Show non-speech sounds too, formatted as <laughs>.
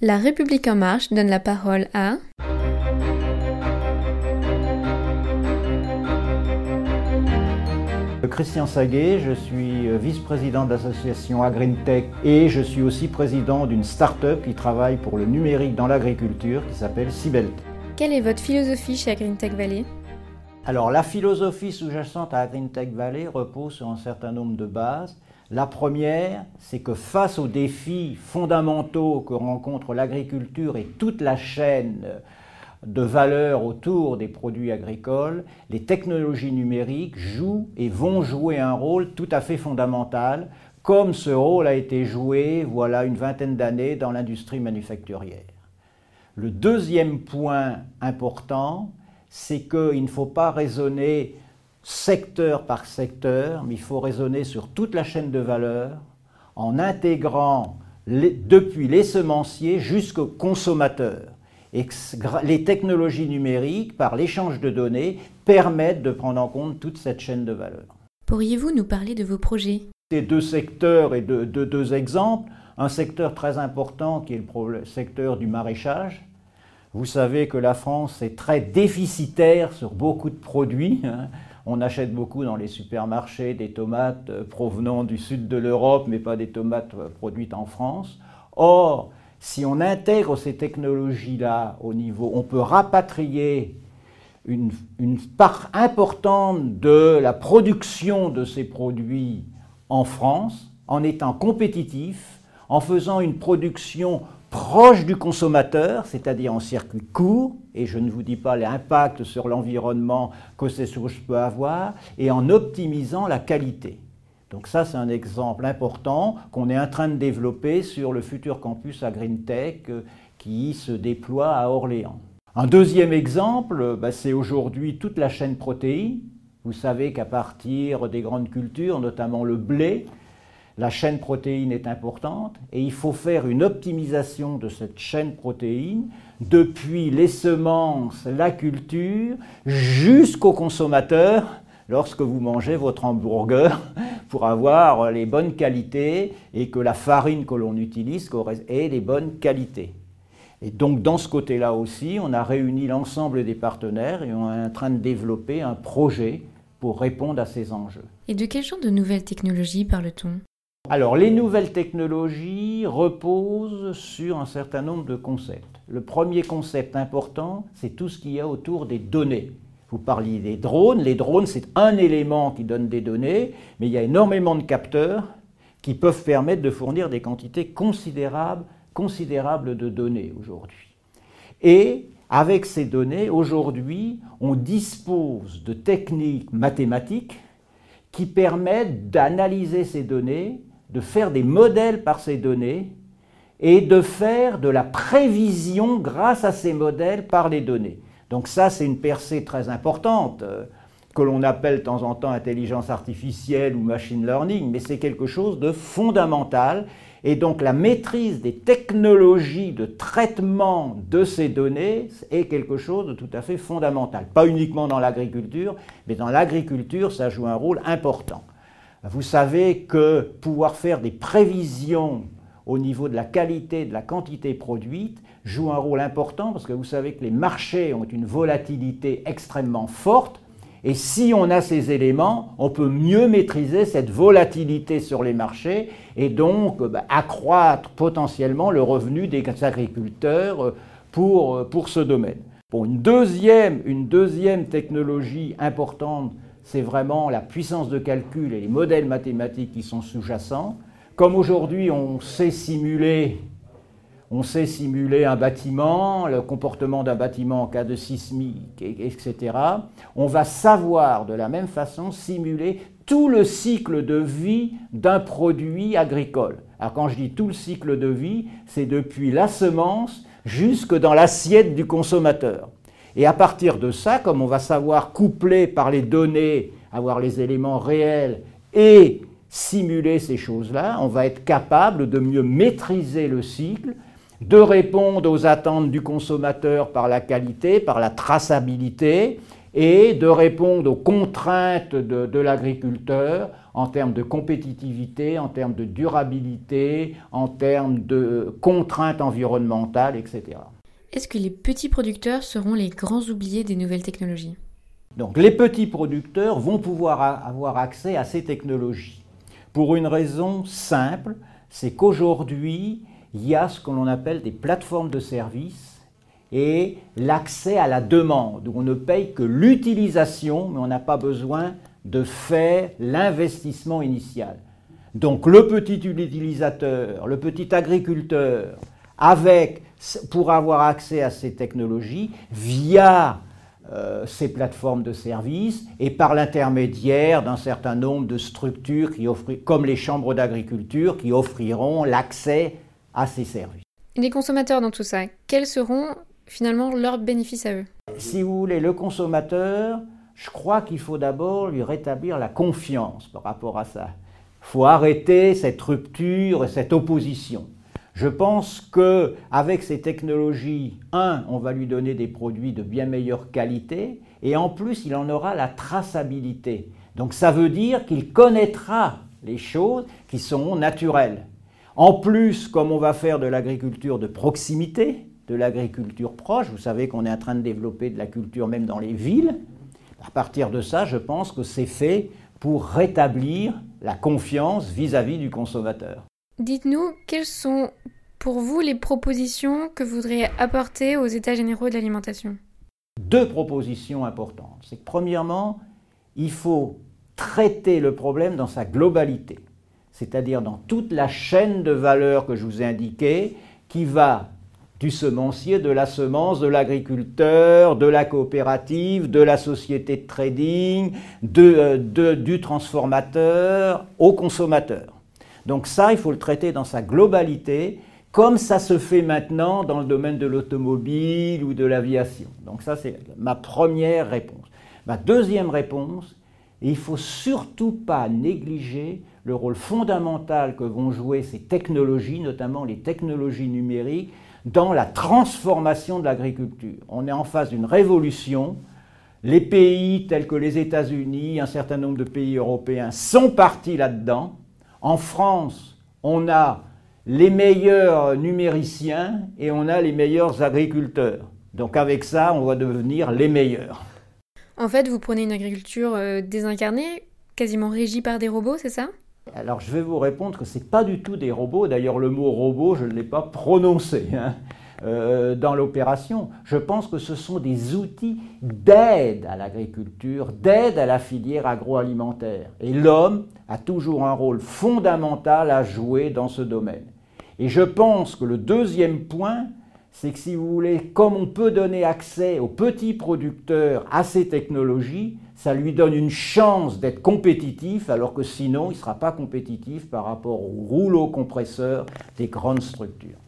La République en marche donne la parole à Christian Saguet, je suis vice-président de l'association AgreenTech et je suis aussi président d'une start-up qui travaille pour le numérique dans l'agriculture qui s'appelle Cybelt. Quelle est votre philosophie chez AgreenTech Valley Alors la philosophie sous-jacente à AgreenTech Valley repose sur un certain nombre de bases. La première, c'est que face aux défis fondamentaux que rencontre l'agriculture et toute la chaîne de valeur autour des produits agricoles, les technologies numériques jouent et vont jouer un rôle tout à fait fondamental, comme ce rôle a été joué voilà une vingtaine d'années dans l'industrie manufacturière. Le deuxième point important, c'est qu'il ne faut pas raisonner secteur par secteur, mais il faut raisonner sur toute la chaîne de valeur en intégrant depuis les semenciers jusqu'aux consommateurs. Et les technologies numériques, par l'échange de données, permettent de prendre en compte toute cette chaîne de valeur. Pourriez-vous nous parler de vos projets? Des deux secteurs et de, deux exemples. Un secteur très important qui est le secteur du maraîchage. Vous savez que la France est très déficitaire sur beaucoup de produits. Hein. On achète beaucoup dans les supermarchés des tomates euh, provenant du sud de l'Europe, mais pas des tomates euh, produites en France. Or, si on intègre ces technologies-là au niveau, on peut rapatrier une, part importante de la production de ces produits en France en étant compétitif, en faisant une production proche du consommateur, c'est-à-dire en circuit court, et je ne vous dis pas l'impact sur l'environnement que ces choses peuvent avoir, et en optimisant la qualité. Donc ça, c'est un exemple important qu'on est en train de développer sur le futur campus à GreenTech euh, qui se déploie à Orléans. Un deuxième exemple, bah, c'est aujourd'hui toute la chaîne protéine. Vous savez qu'à partir des grandes cultures, notamment le blé, la chaîne protéine est importante et il faut faire une optimisation de cette chaîne protéine depuis les semences, la culture, jusqu'au consommateur lorsque vous mangez votre hamburger <laughs> pour avoir les bonnes qualités et que la farine que l'on utilise ait les bonnes qualités. Et donc dans ce côté-là aussi, on a réuni l'ensemble des partenaires et on est en train de développer un projet pour répondre à ces enjeux. Et de quel genre de nouvelles technologies parle-t-on? Alors, les nouvelles technologies reposent sur un certain nombre de concepts. Le premier concept important, c'est tout ce qu'il y a autour des données. Vous parliez des drones. Les drones, c'est un élément qui donne des données, mais il y a énormément de capteurs qui peuvent permettre de fournir des quantités considérables, considérables de données aujourd'hui. Et avec ces données, aujourd'hui, on dispose de techniques mathématiques qui permettent d'analyser ces données, de faire des modèles par ces données et de faire de la prévision grâce à ces modèles par les données. Donc ça, c'est une percée très importante euh, que l'on appelle de temps en temps intelligence artificielle ou machine learning, mais c'est quelque chose de fondamental. Et donc la maîtrise des technologies de traitement de ces données est quelque chose de tout à fait fondamental. Pas uniquement dans l'agriculture, mais dans l'agriculture, ça joue un rôle important. Vous savez que pouvoir faire des prévisions au niveau de la qualité, de la quantité produite, joue un rôle important parce que vous savez que les marchés ont une volatilité extrêmement forte. Et si on a ces éléments, on peut mieux maîtriser cette volatilité sur les marchés et donc bah, accroître potentiellement le revenu des agriculteurs euh, pour, euh, pour ce domaine. Bon, une, deuxième, une deuxième technologie importante, c'est vraiment la puissance de calcul et les modèles mathématiques qui sont sous-jacents. Comme aujourd'hui on sait simuler on sait simuler un bâtiment, le comportement d'un bâtiment en cas de sismique, etc. On va savoir de la même façon simuler tout le cycle de vie d'un produit agricole. Alors quand je dis tout le cycle de vie, c'est depuis la semence jusque dans l'assiette du consommateur. Et à partir de ça, comme on va savoir coupler par les données, avoir les éléments réels et simuler ces choses-là, on va être capable de mieux maîtriser le cycle de répondre aux attentes du consommateur par la qualité, par la traçabilité, et de répondre aux contraintes de, l'agriculteur en termes de compétitivité, en termes de durabilité, en termes de contraintes environnementales, etc. Est-ce que les petits producteurs seront les grands oubliés des nouvelles technologies? Donc les petits producteurs vont pouvoir avoir accès à ces technologies. Pour une raison simple, c'est qu'aujourd'hui, il y a ce que l'on appelle des plateformes de services et l'accès à la demande, on ne paye que l'utilisation, mais on n'a pas besoin de faire l'investissement initial. Donc le petit utilisateur, le petit agriculteur, avec, pour avoir accès à ces technologies via euh, ces plateformes de services et par l'intermédiaire d'un certain nombre de structures qui comme les chambres d'agriculture qui offriront l'accès à ces services. Les consommateurs dans tout ça, quels seront finalement leurs bénéfices à eux? Si vous voulez, le consommateur, je crois qu'il faut d'abord lui rétablir la confiance par rapport à ça. Il faut arrêter cette rupture et cette opposition. Je pense que avec ces technologies, un, on va lui donner des produits de bien meilleure qualité, et en plus, il en aura la traçabilité. Donc ça veut dire qu'il connaîtra les choses qui sont naturelles. En plus, comme on va faire de l'agriculture de proximité, de l'agriculture proche, vous savez qu'on est en train de développer de la culture même dans les villes, à partir de ça, je pense que c'est fait pour rétablir la confiance vis-à-vis du consommateur. Dites-nous quelles sont pour vous les propositions que vous voudriez apporter aux États généraux de l'alimentation? Deux propositions importantes. C'est que premièrement, il faut traiter le problème dans sa globalité, c'est-à-dire dans toute la chaîne de valeur que je vous ai indiquée, qui va du semencier, de la semence, de l'agriculteur, de la coopérative, de la société de trading, euh, du transformateur au consommateur. Donc ça, il faut le traiter dans sa globalité, comme ça se fait maintenant dans le domaine de l'automobile ou de l'aviation. Donc ça, c'est ma première réponse. Ma deuxième réponse, il ne faut surtout pas négliger le rôle fondamental que vont jouer ces technologies, notamment les technologies numériques, dans la transformation de l'agriculture. On est en face d'une révolution. Les pays tels que les États-Unis, un certain nombre de pays européens sont partis là-dedans. En France, on a les meilleurs numériciens et on a les meilleurs agriculteurs. Donc avec ça, on va devenir les meilleurs. En fait, vous prenez une agriculture euh, désincarnée, quasiment régie par des robots, c'est ça? Alors je vais vous répondre que ce n'est pas du tout des robots. D'ailleurs, le mot robot, je ne l'ai pas prononcé hein, euh, dans l'opération. Je pense que ce sont des outils d'aide à l'agriculture, d'aide à la filière agroalimentaire. Et l'homme a toujours un rôle fondamental à jouer dans ce domaine. Et je pense que le deuxième point, c'est que si vous voulez, comme on peut donner accès aux petits producteurs à ces technologies, ça lui donne une chance d'être compétitif, alors que sinon, il ne sera pas compétitif par rapport au rouleau compresseur des grandes structures.